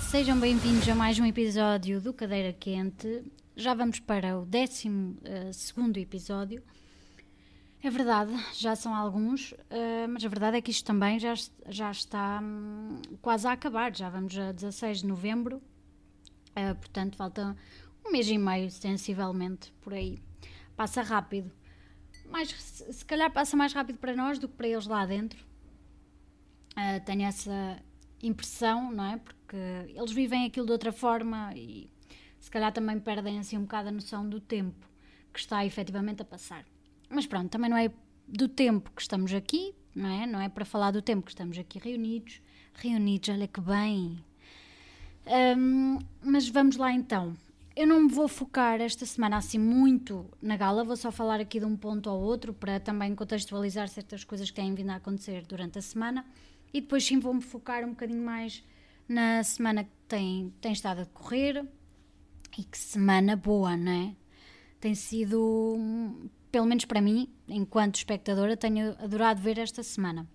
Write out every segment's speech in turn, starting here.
Sejam bem-vindos a mais um episódio do Cadeira Quente. Já vamos para o 12 uh, segundo episódio. É verdade, já são alguns, uh, mas a verdade é que isto também já, já está um, quase a acabar. Já vamos a 16 de novembro, uh, portanto, falta um mês e meio, sensivelmente, por aí. Passa rápido. Mais, se calhar passa mais rápido para nós do que para eles lá dentro. Tenho essa impressão, não é? Porque eles vivem aquilo de outra forma e se calhar também perdem assim um bocado a noção do tempo que está efetivamente a passar. Mas pronto, também não é do tempo que estamos aqui, não é? Não é para falar do tempo que estamos aqui reunidos. Reunidos, olha que bem. Um, mas vamos lá então. Eu não me vou focar esta semana assim muito na gala, vou só falar aqui de um ponto ao outro para também contextualizar certas coisas que têm vindo a acontecer durante a semana e depois sim vou-me focar um bocadinho mais na semana que tem, tem estado a decorrer e que semana boa, não é? Tem sido, pelo menos para mim, enquanto espectadora, tenho adorado ver esta semana.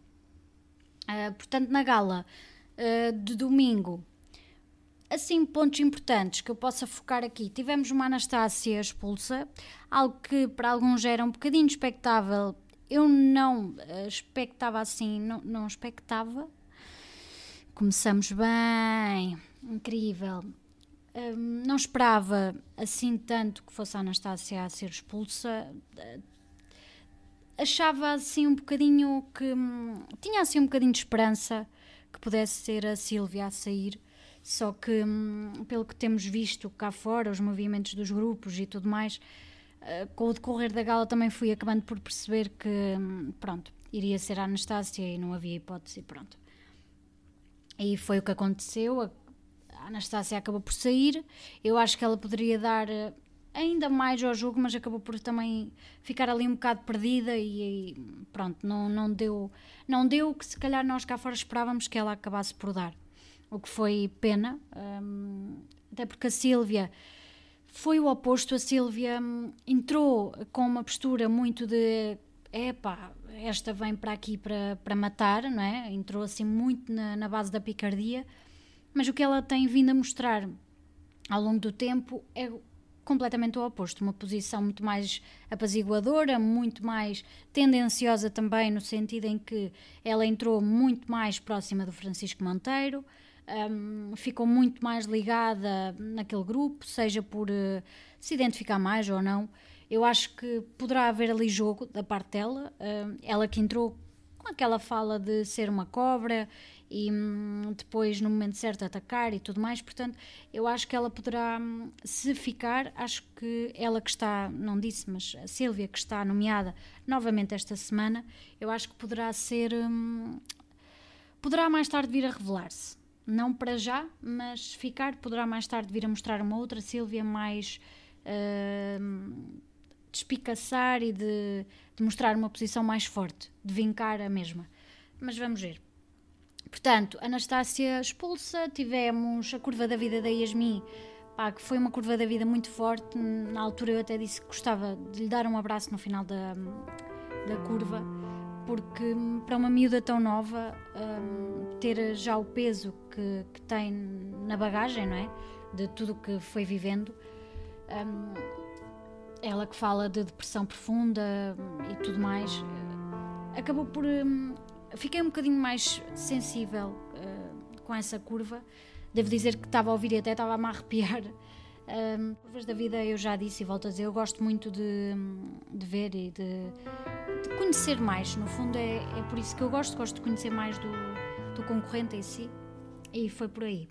Uh, portanto, na gala uh, de domingo, assim, pontos importantes que eu possa focar aqui. Tivemos uma Anastácia expulsa, algo que para alguns era um bocadinho expectável. Eu não uh, expectava assim, não, não expectava. Começamos bem, incrível. Um, não esperava assim tanto que fosse a Anastácia a ser expulsa. Achava assim um bocadinho que. Hum, tinha assim um bocadinho de esperança que pudesse ser a Sílvia a sair só que, hum, pelo que temos visto cá fora, os movimentos dos grupos e tudo mais, uh, com o decorrer da gala também fui acabando por perceber que, hum, pronto, iria ser a Anastácia e não havia hipótese, pronto. E foi o que aconteceu, a, Anastácia acabou por sair, eu acho que ela poderia dar eh, ainda mais ao jogo, mas acabou por também ficar ali um bocado perdida e, e, pronto, não, não deu não deu o que se calhar nós cá fora esperávamos que ela acabasse por dar o que foi pena, até porque a Sílvia foi o oposto. A Sílvia um, entrou com uma postura muito de epá, esta vem para aqui para, para matar, não é? Entrou assim muito na, na base da picardia, mas o que ela tem vindo a mostrar ao longo do tempo é completamente o oposto, uma posição muito mais apaziguadora, muito mais tendenciosa também, no sentido em que ela entrou muito mais próxima do Francisco Monteiro, um, ficou muito mais ligada naquele grupo, seja por uh, se identificar mais ou não. Eu acho que poderá haver ali jogo da parte dela, uh, ela que entrou com aquela fala de ser uma cobra e um, depois no momento certo atacar e tudo mais, portanto eu acho que ela poderá, hum, se ficar, acho que ela que está, não disse, mas a Sílvia que está nomeada novamente esta semana, eu acho que poderá ser, hum, poderá mais tarde vir a revelar-se. Não para já, mas ficar poderá mais tarde vir a mostrar uma outra Sílvia mais de espicaçar e de, de, mostrar uma posição mais forte, de vincar a mesma. Mas vamos ver. Portanto, Anastácia expulsa, tivemos a curva da vida da Yasmin, pá, que foi uma curva da vida muito forte. Na altura eu até disse que gostava de lhe dar um abraço no final da, da curva porque hum, para uma miúda tão nova um, ter já o peso que, que, tem na bagagem, não é? De tudo que foi vivendo. Um, ela que fala de depressão profunda e tudo mais, acabou por. Um, fiquei um bocadinho mais sensível uh, com essa curva. Devo dizer que estava a ouvir e até estava a me arrepiar. Um, curvas da vida, eu já disse e volto a dizer, eu gosto muito de, de ver e de de conhecer mais. No fundo, é, é por isso que eu gosto, gosto de conhecer mais do, do concorrente em si. E foi por aí.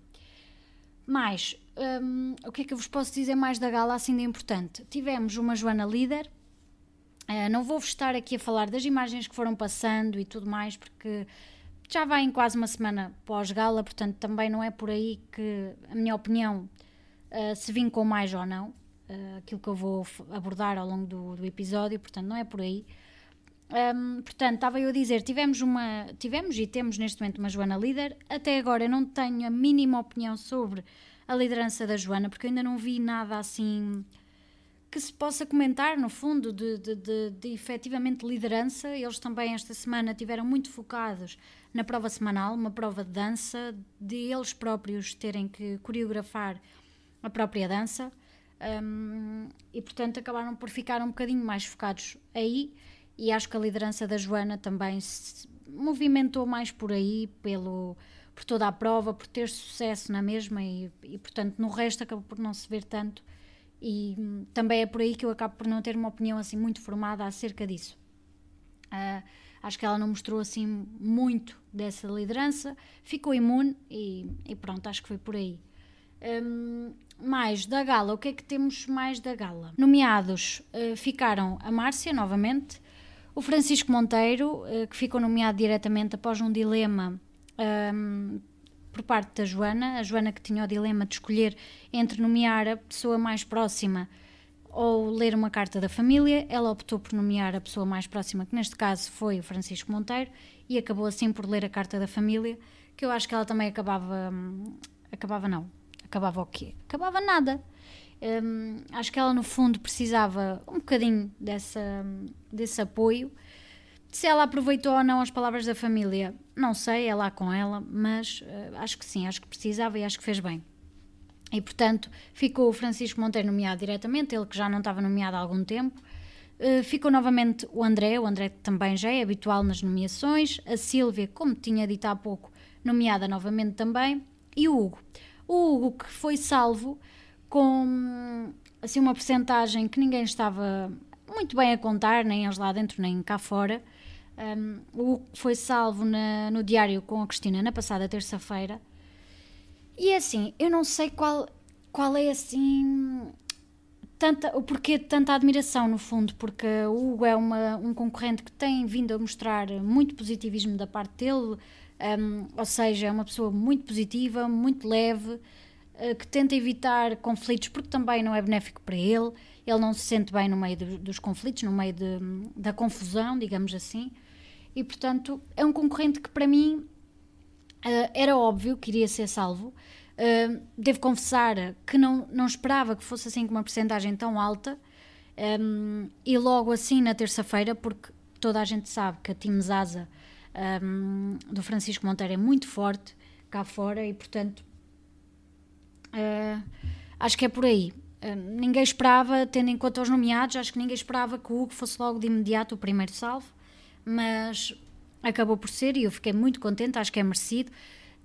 Mais, um, o que é que eu vos posso dizer mais da gala assim de importante? Tivemos uma Joana líder. Uh, não vou estar aqui a falar das imagens que foram passando e tudo mais, porque já vai em quase uma semana pós-gala, portanto também não é por aí que a minha opinião uh, se vincou mais ou não. Uh, aquilo que eu vou abordar ao longo do, do episódio, portanto não é por aí. Um, portanto, estava eu a dizer, tivemos uma, tivemos e temos neste momento uma Joana líder. Até agora eu não tenho a mínima opinião sobre a liderança da Joana, porque eu ainda não vi nada assim que se possa comentar, no fundo, de, de, de, de efetivamente liderança. Eles também, esta semana, tiveram muito focados na prova semanal, uma prova de dança, de eles próprios terem que coreografar a própria dança. Um, e portanto acabaram por ficar um bocadinho mais focados aí e acho que a liderança da Joana também se movimentou mais por aí, pelo, por toda a prova, por ter sucesso na mesma e, e portanto no resto acaba por não se ver tanto e hum, também é por aí que eu acabo por não ter uma opinião assim muito formada acerca disso. Uh, acho que ela não mostrou assim muito dessa liderança, ficou imune e, e pronto, acho que foi por aí. Um, mais da gala, o que é que temos mais da gala? Nomeados uh, ficaram a Márcia, novamente, o Francisco Monteiro, uh, que ficou nomeado diretamente após um dilema um, por parte da Joana, a Joana que tinha o dilema de escolher entre nomear a pessoa mais próxima ou ler uma carta da família, ela optou por nomear a pessoa mais próxima, que neste caso foi o Francisco Monteiro, e acabou assim por ler a carta da família, que eu acho que ela também acabava. Hum, acabava não, acabava o quê? Acabava nada. Um, acho que ela, no fundo, precisava um bocadinho dessa, desse apoio. Se ela aproveitou ou não as palavras da família, não sei, é lá com ela, mas uh, acho que sim, acho que precisava e acho que fez bem. E, portanto, ficou o Francisco Monteiro nomeado diretamente, ele que já não estava nomeado há algum tempo. Uh, ficou novamente o André, o André também já é habitual nas nomeações, a Sílvia, como tinha dito há pouco, nomeada novamente também, e o Hugo. O Hugo que foi salvo com assim uma percentagem que ninguém estava muito bem a contar, nem eles lá dentro nem cá fora. Um, o foi salvo na, no diário com a Cristina na passada terça-feira. E é assim, eu não sei qual, qual é assim tanta, o porquê de tanta admiração, no fundo, porque o Hugo é uma, um concorrente que tem vindo a mostrar muito positivismo da parte dele, um, ou seja, é uma pessoa muito positiva, muito leve, que tenta evitar conflitos porque também não é benéfico para ele. Ele não se sente bem no meio dos conflitos, no meio de, da confusão, digamos assim. E portanto, é um concorrente que para mim uh, era óbvio que iria ser salvo. Uh, devo confessar que não, não esperava que fosse assim com uma porcentagem tão alta. E logo assim na terça-feira, porque toda a gente sabe que a Team Zaza do Francisco Monteiro é muito forte cá fora e, portanto, uh, acho que é por aí. Uh, ninguém esperava, tendo em conta os nomeados, acho que ninguém esperava que o Hugo fosse logo de imediato o primeiro salvo, mas acabou por ser e eu fiquei muito contente, acho que é merecido.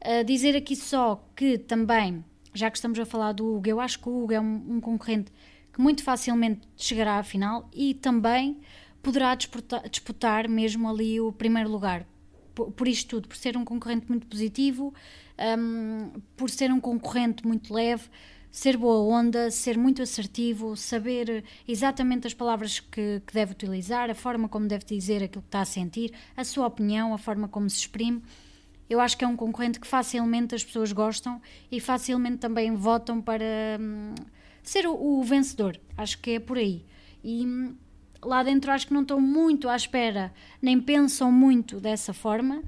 Uh, dizer aqui só que também, já que estamos a falar do Hugo, eu acho que o Hugo é um, um concorrente que muito facilmente chegará à final e também poderá disputar, disputar mesmo ali o primeiro lugar por, por isto tudo, por ser um concorrente muito positivo, um, por ser um concorrente muito leve, ser boa onda, ser muito assertivo, saber exatamente as palavras que, que, deve utilizar, a forma como deve dizer aquilo que está a sentir, a sua opinião, a forma como se exprime. Eu acho que é um concorrente que facilmente as pessoas gostam e facilmente também votam para hum, ser o, o, vencedor. Acho que é por aí. E hum, lá dentro acho que não estão muito à espera, nem pensam muito dessa forma,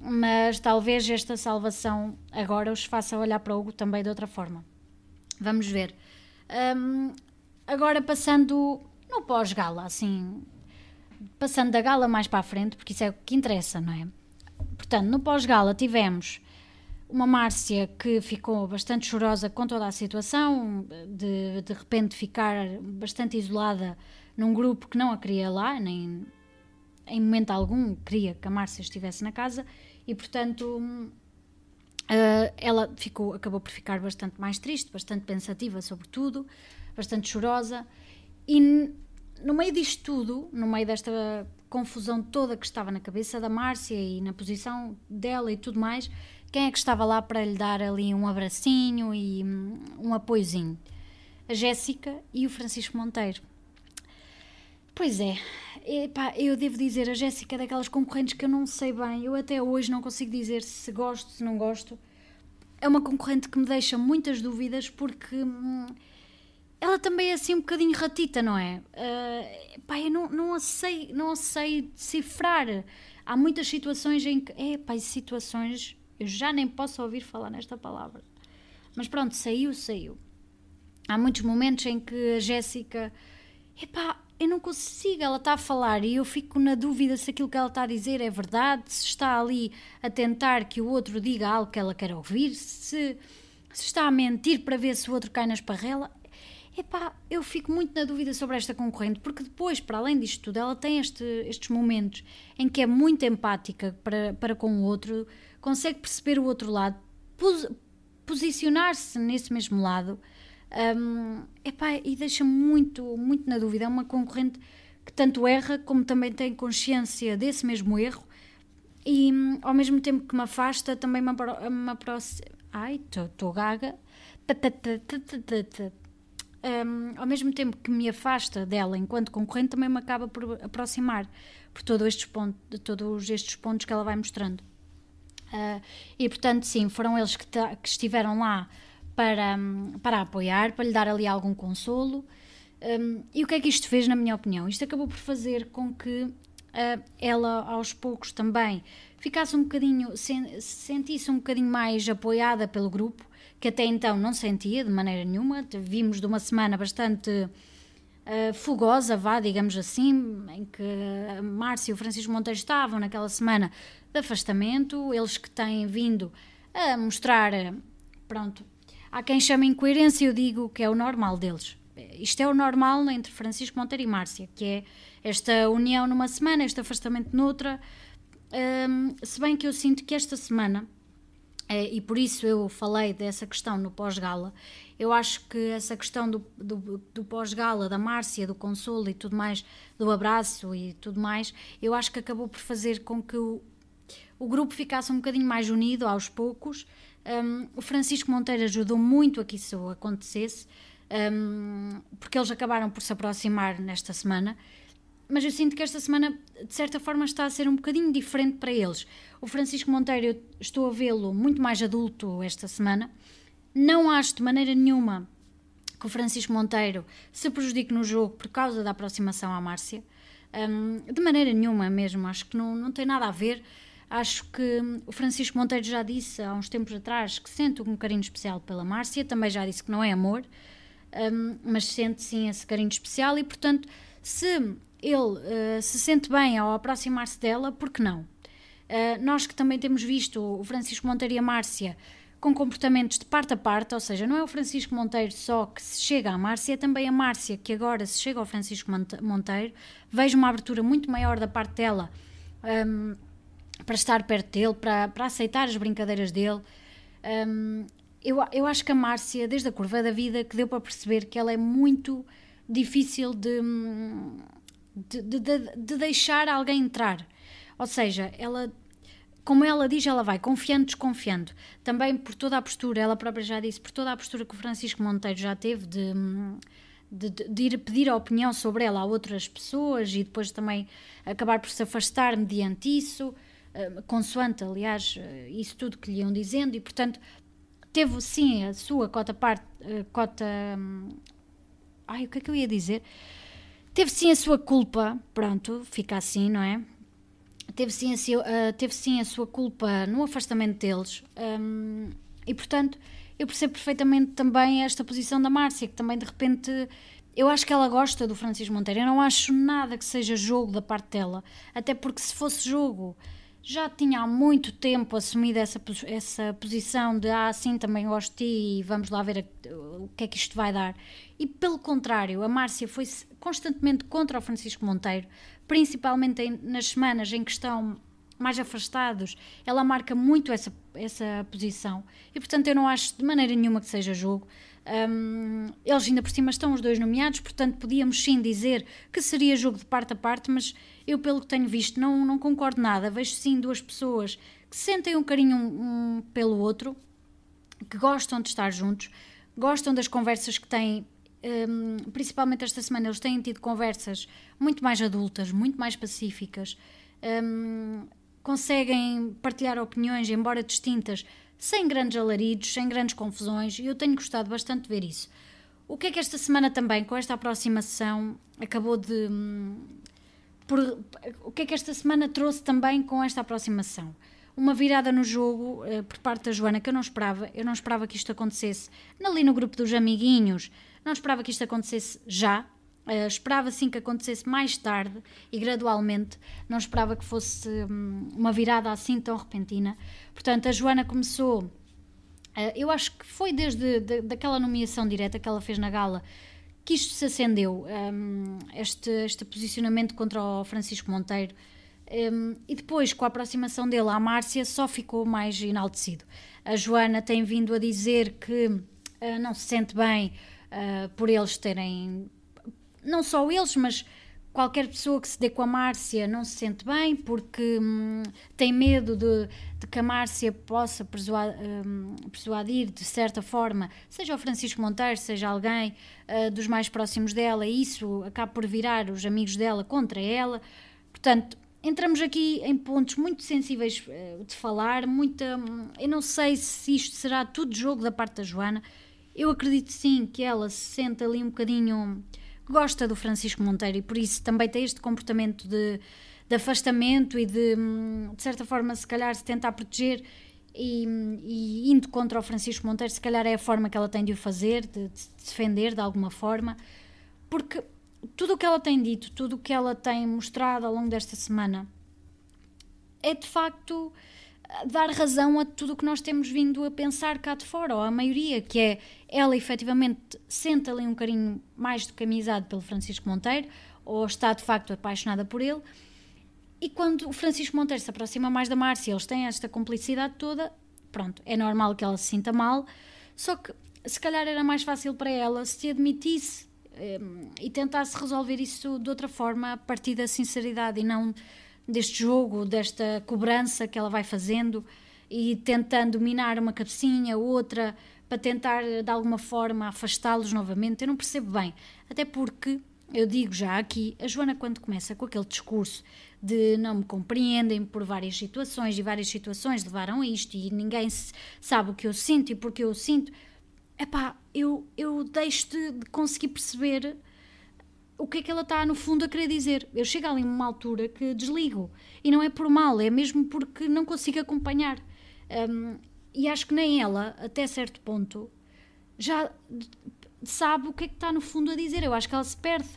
mas talvez esta salvação agora os faça olhar para Hugo também de outra forma. Vamos ver. Um, agora passando no pós-gala, assim, passando da gala mais para a frente, porque isso é o que interessa, não é? Portanto, no pós-gala tivemos uma Márcia que ficou bastante chorosa com toda a situação, de de repente ficar bastante isolada num grupo que não a queria lá, nem em momento algum queria que a Márcia estivesse na casa e, portanto, uh, ela ficou, acabou por ficar bastante mais triste, bastante pensativa sobre tudo, bastante chorosa e no meio disto tudo, no meio desta confusão toda que estava na cabeça da Márcia e na posição dela e tudo mais, quem é que estava lá para lhe dar ali um abracinho e um, um apoiozinho? A Jéssica e o Francisco Monteiro. Pois é, Epá, eu devo dizer, a Jéssica é daquelas concorrentes que eu não sei bem, eu até hoje não consigo dizer se gosto, se não gosto. É uma concorrente que me deixa muitas dúvidas porque hum, ela também é assim um bocadinho ratita, não é? Uh, epá, eu não, não, a sei, não a sei decifrar. Há muitas situações em que. Epá, situações. Eu já nem posso ouvir falar nesta palavra. Mas pronto, saiu, saiu. há muitos momentos em que a Jéssica, epá, eu não consigo, ela está a falar e eu fico na dúvida se aquilo que ela está a dizer é verdade, se está ali a tentar que o outro diga algo que ela quer ouvir, se, se está a mentir para ver se o outro cai na esparrela. Epá, eu fico muito na dúvida sobre esta concorrente, porque depois, para além disto tudo, ela tem este, estes momentos em que é muito empática para, para com o outro, consegue perceber o outro lado, pos, posicionar-se nesse mesmo lado um, epá, e deixa muito, muito na dúvida. É uma concorrente que tanto erra como também tem consciência desse mesmo erro e ao mesmo tempo que me afasta, também me, me aproxima. Ai, estou gaga. Um, ao mesmo tempo que me afasta dela enquanto concorrente, também me acaba por aproximar por todos estes pontos, todos estes pontos que ela vai mostrando. Uh, e portanto, sim, foram eles que, que estiveram lá para, para apoiar, para lhe dar ali algum consolo. Um, e o que é que isto fez, na minha opinião? Isto acabou por fazer com que uh, ela, aos poucos, também ficasse um bocadinho, sen, sentisse um bocadinho mais apoiada pelo grupo, que até então não sentia de maneira nenhuma. Vimos de uma semana bastante uh, fogosa, vá, digamos assim, em que a Márcia e o Francisco Monteiro estavam naquela semana de afastamento, eles que têm vindo a mostrar, pronto, Há quem chame incoerência, eu digo que é o normal deles. Isto é o normal entre Francisco Monteiro e Márcia, que é esta união numa semana, este afastamento noutra. Um, se bem que eu sinto que esta semana, é, e por isso eu falei dessa questão no pós-gala, eu acho que essa questão do, do, do pós-gala, da Márcia, do consolo e tudo mais, do abraço e tudo mais, eu acho que acabou por fazer com que o, o grupo ficasse um bocadinho mais unido aos poucos um, o Francisco Monteiro ajudou muito a que isso acontecesse, um, porque eles acabaram por se aproximar nesta semana. Mas eu sinto que esta semana, de certa forma, está a ser um bocadinho diferente para eles. O Francisco Monteiro, eu estou a vê-lo muito mais adulto esta semana. Não acho de maneira nenhuma que o Francisco Monteiro se prejudique no jogo por causa da aproximação à Márcia. Um, de maneira nenhuma mesmo, acho que não, não tem nada a ver. Acho que o Francisco Monteiro já disse há uns tempos atrás que sente um carinho especial pela Márcia, também já disse que não é amor, um, mas sente sim esse carinho especial e, portanto, se ele uh, se sente bem ao aproximar-se dela, por que não? Uh, nós que também temos visto o Francisco Monteiro e a Márcia com comportamentos de parte a parte, ou seja, não é o Francisco Monteiro só que se chega à Márcia, é também a Márcia que agora se chega ao Francisco Monteiro. Vejo uma abertura muito maior da parte dela. Um, para estar perto dele, para, para aceitar as brincadeiras dele. Um, eu, eu acho que a Márcia, desde a curva da vida, que deu para perceber que ela é muito difícil de, de, de, de deixar alguém entrar. Ou seja, ela como ela diz, ela vai confiando, desconfiando. Também por toda a postura, ela própria já disse, por toda a postura que o Francisco Monteiro já teve de, de, de, ir pedir a opinião sobre ela a outras pessoas e depois também acabar por se afastar mediante isso. Eh, consoante, aliás, eh, isso tudo que lhe iam dizendo, e portanto teve sim a sua cota parte, uh, cota. Um, ai, o que é que eu ia dizer? Teve sim a sua culpa, pronto, fica assim, não é? Teve sim a, seu, uh, teve sim a sua culpa no afastamento deles, um, e portanto eu percebo perfeitamente também esta posição da Márcia, que também de repente eu acho que ela gosta do Francisco Monteiro. Eu não acho nada que seja jogo da parte dela, até porque se fosse jogo já tinha há muito tempo assumido essa, essa posição de ah, sim, também gosto de ti e vamos lá ver a, o que é que isto vai dar. E pelo contrário, a Márcia foi constantemente contra o Francisco Monteiro, principalmente em, nas semanas em que estão mais afastados, ela marca muito essa, essa posição. E portanto eu não acho de maneira nenhuma que seja jogo. Um, eles ainda por cima estão os dois nomeados, portanto podíamos sim dizer que seria jogo de parte a parte, mas eu, pelo que tenho visto, não, não concordo nada. Vejo sim duas pessoas que sentem um carinho um, um pelo outro, que gostam de estar juntos, gostam das conversas que têm. Um, principalmente esta semana, eles têm tido conversas muito mais adultas, muito mais pacíficas, hum, conseguem partilhar opiniões, embora distintas, sem grandes alaridos, sem grandes confusões, e eu tenho gostado bastante de ver isso. O que é que esta semana também, com esta aproximação, acabou de. Hum, por, o que é que esta semana trouxe também com esta aproximação? Uma virada no jogo uh, por parte da Joana que eu não esperava. Eu não esperava que isto acontecesse ali no grupo dos amiguinhos. Não esperava que isto acontecesse já, Uh, esperava sim que acontecesse mais tarde e gradualmente, não esperava que fosse um, uma virada assim tão repentina. Portanto, a Joana começou, uh, eu acho que foi desde de, daquela nomeação direta que ela fez na gala que isto se acendeu, um, este, este posicionamento contra o Francisco Monteiro. Um, e depois, com a aproximação dele à Márcia, só ficou mais enaltecido. A Joana tem vindo a dizer que uh, não se sente bem por eles terem não só eles, mas qualquer pessoa que se dê com a Márcia não se sente bem porque hum, tem medo de, de, que a Márcia possa persuadir, hum, persuadir de certa forma, seja o Francisco Monteiro, seja alguém uh, dos mais próximos dela, e isso acaba por virar os amigos dela contra ela. Portanto, entramos aqui em pontos muito sensíveis uh, de falar, muita, hum, eu não sei se isto será tudo jogo da parte da Joana. Eu acredito sim que ela se sente ali um bocadinho gosta do Francisco Monteiro e por isso também tem este comportamento de, de afastamento e de, hum, de certa forma, se calhar, se tentar proteger e, e, indo contra o Francisco Monteiro, se calhar é a forma que ela tem de o fazer, de, de defender de alguma forma, porque tudo o que ela tem dito, tudo o que ela tem mostrado ao longo desta semana é de facto dar razão a tudo o que nós temos vindo a pensar cá de fora, ou a maioria, que é ela efetivamente sente ali um carinho mais do que amizade pelo Francisco Monteiro, ou está de facto apaixonada por ele. E quando o Francisco Monteiro se aproxima mais da Márcia, eles têm esta complicidade toda, pronto, é normal que ela se sinta mal, só que se calhar era mais fácil para ela se admitisse eh, e tentasse resolver isso de outra forma a partir da sinceridade e não deste jogo, desta cobrança que ela vai fazendo e tentando minar uma cabecinha, outra, para tentar de alguma forma afastá-los novamente. Eu não percebo bem, até porque eu digo já aqui, a Joana quando começa com aquele discurso de não me compreendem por várias situações e várias situações levaram a isto e ninguém sabe o que eu sinto e porque eu sinto, epá, eu, eu deixo de conseguir perceber o que é que ela está no fundo a querer dizer. Eu chego ali uma altura que desligo e não é por mal, é mesmo porque não consigo acompanhar. Um, e acho que nem ela, até certo ponto, já sabe o que é que está no fundo a dizer. Eu acho que ela se perde.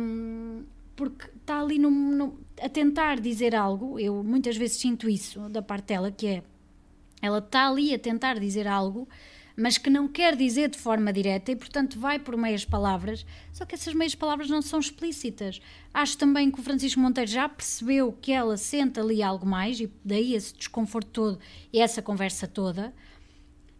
Um, porque está ali no, no, a tentar dizer algo, eu muitas vezes sinto isso da parte dela, que é ela está ali a tentar dizer algo mas que não quer dizer de forma direta e, portanto, vai por meias palavras, só que essas meias palavras não são explícitas. Acho também que o Francisco Monteiro já percebeu que ela sente ali algo mais e daí esse desconforto todo e essa conversa toda.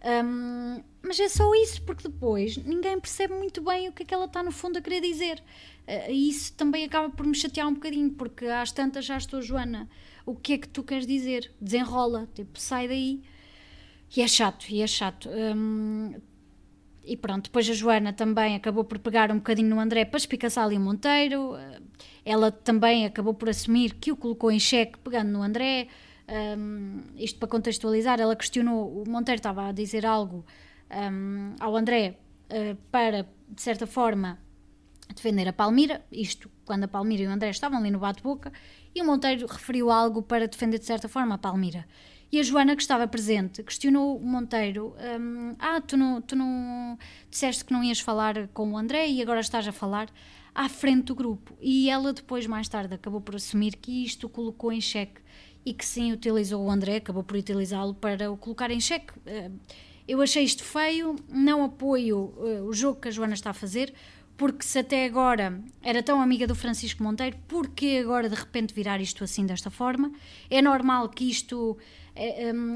Um, mas é só isso, porque depois ninguém percebe muito bem o que é que ela está no fundo a querer dizer. Uh, e isso também acaba por me chatear um bocadinho, porque às tantas já estou, Joana, o que é que tu queres dizer? Desenrola, tipo, sai daí. E é chato, e é chato. Hum, e pronto, depois a Joana também acabou por pegar um bocadinho no André para espicaçar ali o Monteiro. Ela também acabou por assumir que o colocou em xeque pegando no André. Um, isto para contextualizar, ela questionou, o Monteiro estava a dizer algo um, ao André uh, para, de certa forma, defender a Palmira, isto quando a Palmira e o André estavam ali no bate-boca, e o Monteiro referiu algo para defender, de certa forma, a Palmira. E a Joana, que estava presente, questionou o Monteiro: um, Ah, tu não, tu não disseste que não ias falar com o André e agora estás a falar à frente do grupo. E ela, depois, mais tarde, acabou por assumir que isto colocou em xeque e que sim utilizou o André, acabou por utilizá-lo para o colocar em xeque. Hum, eu achei isto feio, não apoio uh, o jogo que a Joana está a fazer, porque se até agora era tão amiga do Francisco Monteiro, por que agora de repente virar isto assim desta forma? É normal que isto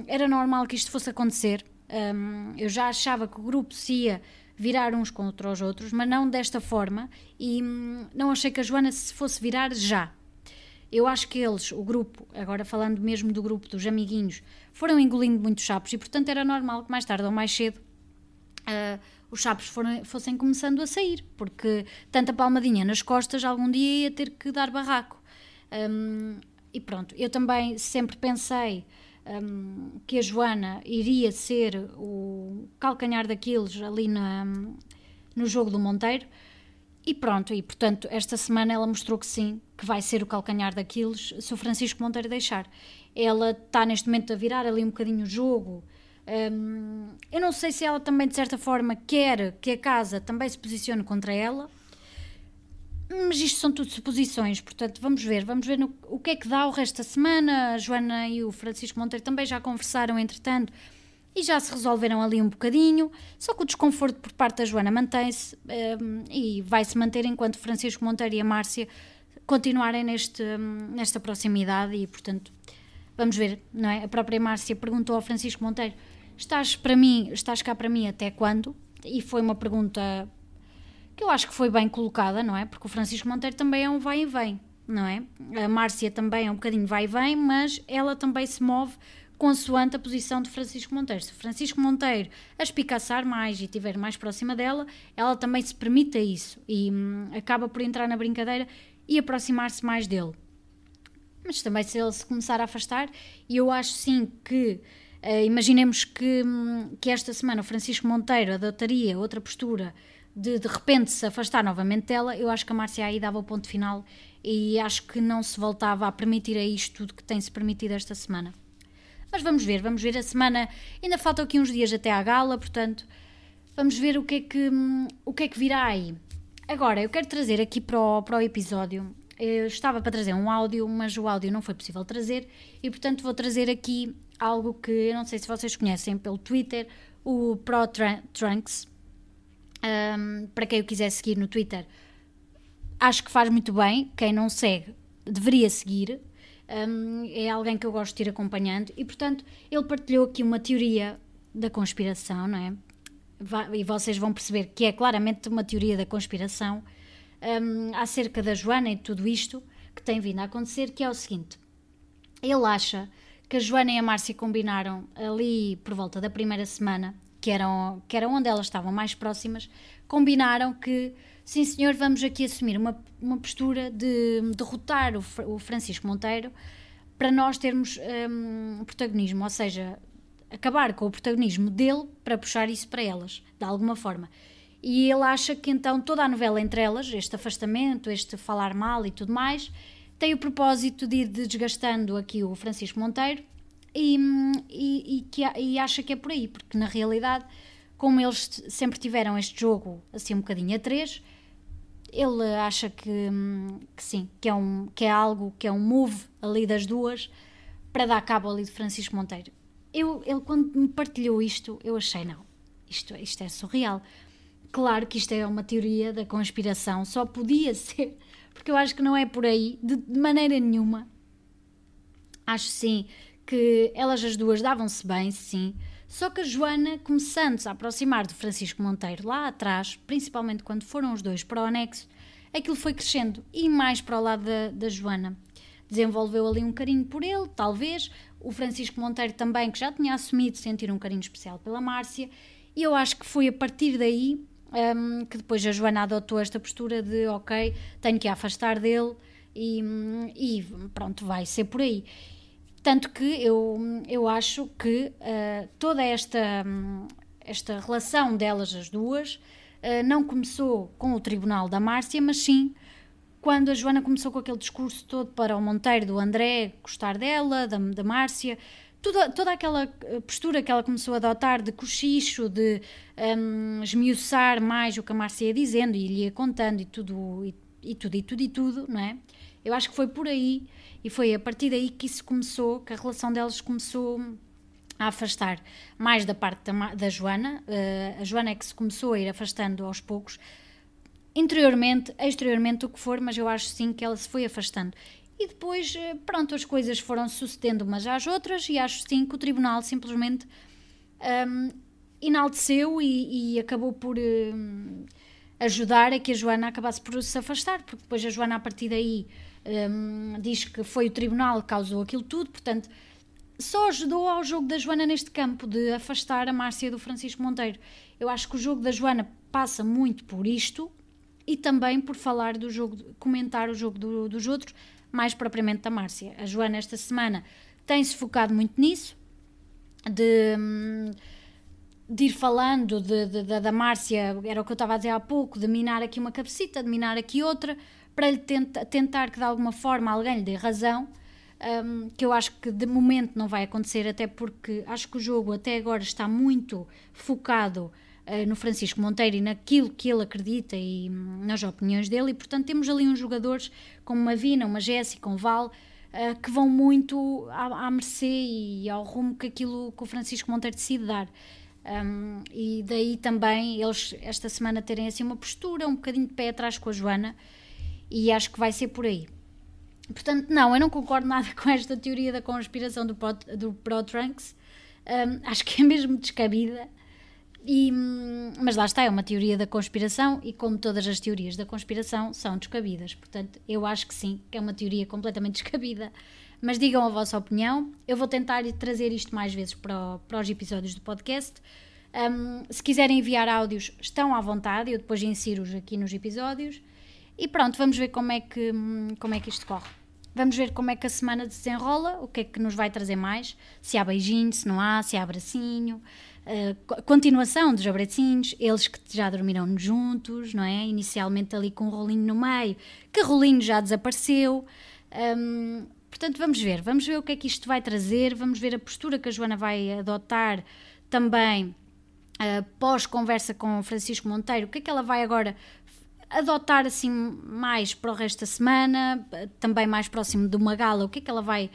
era normal que isto fosse acontecer. Um, eu já achava que o grupo se ia virar uns contra os outros, mas não desta forma, e hum, não achei que a Joana se fosse virar já. Eu acho que eles, o grupo, agora falando mesmo do grupo dos amiguinhos, foram engolindo muitos chapos e, portanto, era normal que mais tarde ou mais cedo uh, os chapos foram, fossem começando a sair, porque tanta palmadinha nas costas algum dia ia ter que dar barraco. Um, e pronto, eu também sempre pensei um, que a Joana iria ser o calcanhar daqueles ali na, no jogo do Monteiro. E pronto, e portanto, esta semana ela mostrou que sim, que vai ser o calcanhar daqueles se o Francisco Monteiro deixar. Ela está neste momento a virar ali um bocadinho o jogo Um, eu não sei se ela também, de certa forma, quer que a casa também se posicione contra ela, mas isto são tudo suposições, portanto, vamos ver, vamos ver no, o que é que dá o resto da semana. A Joana e o Francisco Monteiro também já conversaram, entretanto, e já se resolveram ali um bocadinho, só que o desconforto por parte da Joana mantém-se um, e vai se manter enquanto Francisco Monteiro e a Márcia continuarem neste, um, nesta proximidade e, portanto, vamos ver, não é? A própria Márcia perguntou ao Francisco Monteiro: "Estás para mim, estás cá para mim até quando?" E foi uma pergunta que eu acho que foi bem colocada, não é? Porque o Francisco Monteiro também é um vai e vem, não é? A Márcia também é um bocadinho vai e vem, mas ela também se move consoante a posição de Francisco Monteiro. Se Francisco Monteiro a espicaçar mais e estiver mais próxima dela, ela também se permite isso e hum, acaba por entrar na brincadeira e aproximar-se mais dele. Mas também se ele se começar a afastar, e eu acho sim que, uh, imaginemos que, hum, que esta semana o Francisco Monteiro adotaria outra postura de de repente se afastar novamente dela, eu acho que a Márcia aí dava o ponto final e acho que não se voltava a permitir a isto tudo que tem-se permitido esta semana. Mas vamos ver, vamos ver a semana. Ainda faltam aqui uns dias até à gala, portanto, vamos ver o que é que, o que, é que virá aí. Agora, eu quero trazer aqui para o, para o episódio. Eu estava para trazer um áudio, mas o áudio não foi possível trazer e, portanto, vou trazer aqui algo que eu não sei se vocês conhecem pelo Twitter, o Pro Trunks. Um, para quem eu quiser seguir no Twitter, acho que faz muito bem. Quem não segue, deveria seguir. Um, é alguém que eu gosto de ir acompanhando e, portanto, ele partilhou aqui uma teoria da conspiração, não é? E vocês vão perceber que é claramente uma teoria da conspiração um, acerca da Joana e tudo isto que tem vindo a acontecer, que é o seguinte: ele acha que a Joana e a Márcia combinaram ali por volta da primeira semana que eram, que eram onde elas estavam mais próximas, combinaram que, sim senhor, vamos aqui assumir uma, uma postura de derrotar o, o Francisco Monteiro para nós termos um, protagonismo, ou seja, acabar com o protagonismo dele para puxar isso para elas, de alguma forma. E ele acha que então toda a novela entre elas, este afastamento, este falar mal e tudo mais, tem o propósito de ir desgastando aqui o Francisco Monteiro e, e, que, e acha que é por aí, porque na realidade, como eles sempre tiveram este jogo assim um bocadinho a três, ele acha que, que sim, que é, um, que é algo, que é um move ali das duas para dar cabo ali de Francisco Monteiro. Eu, ele, quando me partilhou isto, eu achei, não, isto, isto é surreal. Claro que isto é uma teoria da conspiração, só podia ser, porque eu acho que não é por aí, de, de maneira nenhuma. Acho sim que elas as duas davam-se bem, sim, só que a Joana, começando-se a aproximar de Francisco Monteiro lá atrás, principalmente quando foram os dois para o anexo, aquilo foi crescendo e mais para o lado da, da Joana. Desenvolveu ali um carinho por ele, talvez. O Francisco Monteiro também, que já tinha assumido sentir um carinho especial pela Márcia, e eu acho que foi a partir daí um, que depois a Joana adotou esta postura de ok, tenho que afastar dele e, e pronto, vai ser por aí. Tanto que eu, eu acho que uh, toda esta, esta relação delas, as duas, uh, não começou com o Tribunal da Márcia, mas sim quando a Joana começou com aquele discurso todo para o Monteiro do André gostar dela, da, da Márcia, toda, toda aquela eh, postura que ela começou a adotar de cochicho, de um, esmiuçar mais o que a Márcia ia dizendo e lhe ia contando e tudo, e, e tudo, e tudo, e tudo, não é? Eu acho que foi por aí e foi a partir daí que isso começou, que a relação deles começou a afastar mais da parte da, da Joana. Uh, a Joana é que se começou a ir afastando aos poucos, interiormente, exteriormente, o que for, mas eu acho sim que ela se foi afastando. E depois, eh, pronto, as coisas foram sucedendo umas às outras e acho sim que o tribunal simplesmente um, ehm, enalteceu e, e acabou por um, ajudar a que a Joana acabasse por se afastar, porque depois a Joana, a partir daí, um, diz que foi o tribunal que causou aquilo tudo, portanto, só ajudou ao jogo da Joana neste campo de afastar a Márcia do Francisco Monteiro. Eu acho que o jogo da Joana passa muito por isto e também por falar do jogo, comentar o jogo do, dos outros, mais propriamente da Márcia. A Joana, esta semana, tem-se focado muito nisso, de, de ir falando de, de, de, da Márcia, era o que eu estava a dizer há pouco, de minar aqui uma cabecita, de minar aqui outra, para lhe tenta, tentar que de alguma forma alguém lhe dê razão um, que eu acho que de momento não vai acontecer, até porque acho que o jogo até agora está muito focado uh, no Francisco Monteiro e naquilo que ele acredita e um, nas opiniões dele, e portanto temos ali uns jogadores como uma Vina, uma Jéssica, um Val, uh, que vão muito à, à mercê e ao rumo que aquilo que o Francisco Monteiro decide dar. Um, e daí também eles esta semana terem assim uma postura um bocadinho de pé atrás com a Joana e acho que vai ser por aí. Portanto, não, eu não concordo nada com esta teoria da conspiração do, Pro, do Pro-Trunks. Um, acho que é mesmo descabida. E, mas lá está, é uma teoria da conspiração e como todas as teorias da conspiração são descabidas. Portanto, eu acho que sim, que é uma teoria completamente descabida. Mas digam a vossa opinião. Eu vou tentar trazer isto mais vezes para, para os episódios do podcast. Um, se quiserem enviar áudios, estão à vontade, eu depois insiro-os aqui nos episódios. E pronto, vamos ver como é, que, como é que isto corre. Vamos ver como é que a semana desenrola, o que é que nos vai trazer mais, se há beijinho, se não há, se há abracinho, uh, continuação dos abracinhos, eles que já dormiram juntos, não é? Inicialmente ali com o rolinho no meio, que rolinho já desapareceu. Um, portanto, vamos ver, vamos ver o que é que isto vai trazer, vamos ver a postura que a Joana vai adotar também uh, pós-conversa com Francisco Monteiro, o que é que ela vai agora adotar assim mais para o resto da semana, também mais próximo de uma gala, o que é que ela vai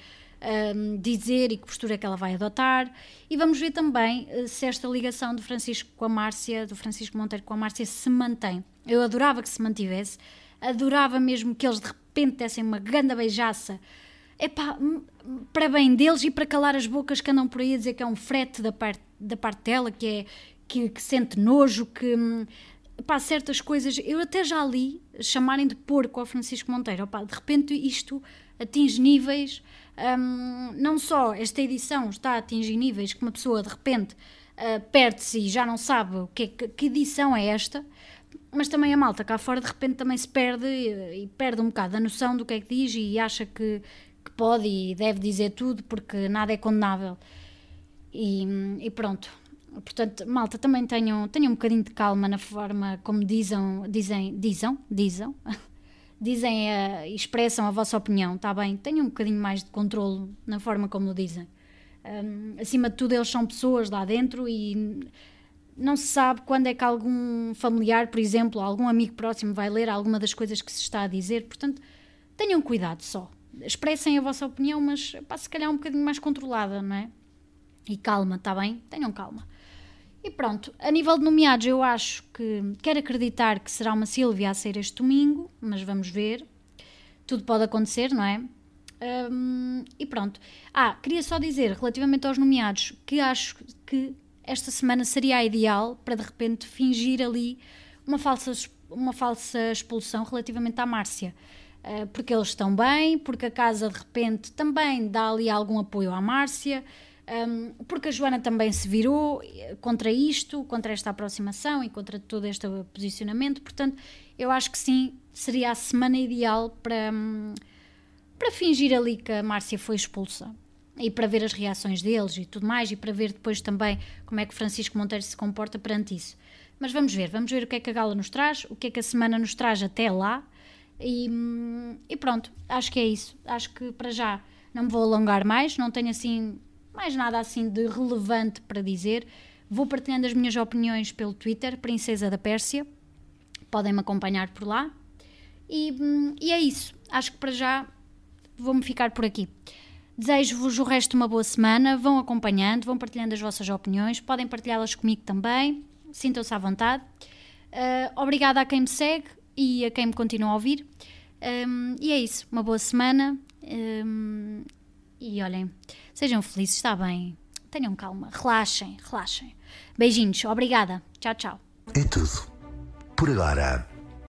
um, dizer e que postura é que ela vai adotar. E vamos ver também uh, se esta ligação do Francisco com a Márcia, do Francisco Monteiro com a Márcia, se mantém. Eu adorava que se mantivesse, adorava mesmo que eles de repente dessem uma grande beijaça. Epá, para bem deles e para calar as bocas que andam por aí a dizer que é um frete da parte, da parte dela, que é que, que sente nojo, que hum, pá, certas coisas, eu até já li chamarem de porco ao Francisco Monteiro. Opá, de repente isto atinge níveis, um, não só esta edição está a atingir níveis que uma pessoa de repente uh, perde-se e já não sabe o que, é, que, que edição é esta, mas também a malta cá fora de repente também se perde e, e perde um bocado a noção do que é que diz e acha que, que pode e deve dizer tudo porque nada é condenável. E, e pronto, Portanto, malta, também tenham, tenham um bocadinho de calma na forma como dizem, dizem, dizem, dizem, dizem uh, expressam a vossa opinião, está bem? Tenham um bocadinho mais de controle na forma como o dizem. Um, acima de tudo, eles são pessoas lá dentro e não se sabe quando é que algum familiar, por exemplo, algum amigo próximo vai ler alguma das coisas que se está a dizer. Portanto, tenham cuidado só. Expressem a vossa opinião, mas pá, se calhar um bocadinho mais controlada, não é? E calma, está bem? Tenham calma. E pronto, a nível de nomeados, eu acho que quero acreditar que será uma Silvia a ser este domingo, mas vamos ver. Tudo pode acontecer, não é? Um, e pronto. Ah, queria só dizer, relativamente aos nomeados, que acho que esta semana seria a ideal para de repente fingir ali uma falsa, uma falsa expulsão relativamente à Márcia. Uh, porque eles estão bem, porque a casa de repente também dá ali algum apoio à Márcia um, porque a Joana também se virou eh, contra isto, contra esta aproximação e contra todo este posicionamento, portanto, eu acho que sim, seria a semana ideal para, hum, para fingir ali que a Márcia foi expulsa e para ver as reações deles e tudo mais, e para ver depois também como é que Francisco Monteiro se comporta perante isso. Mas vamos ver, vamos ver o que é que a Gala nos traz, o que é que a semana nos traz até lá, e, hum, e pronto, acho que é isso. Acho que para já não me vou alongar mais, não tenho assim mais nada assim de relevante para dizer. Vou partilhando as minhas opiniões pelo Twitter, Princesa da Pérsia. Podem-me acompanhar por lá. E, hum, e é isso. Acho que para já vou-me ficar por aqui. Desejo-vos o resto de uma boa semana. Vão acompanhando, vão partilhando as vossas opiniões. Podem partilhá-las comigo também. Sintam-se à vontade. Uh, obrigada a quem me segue e a quem me continua a ouvir. Um, e é isso. Uma boa semana. Um, e olhem, sejam felizes, está bem. Tenham calma, relaxem, relaxem. Beijinhos, obrigada. Tchau, tchau. É tudo. Por agora.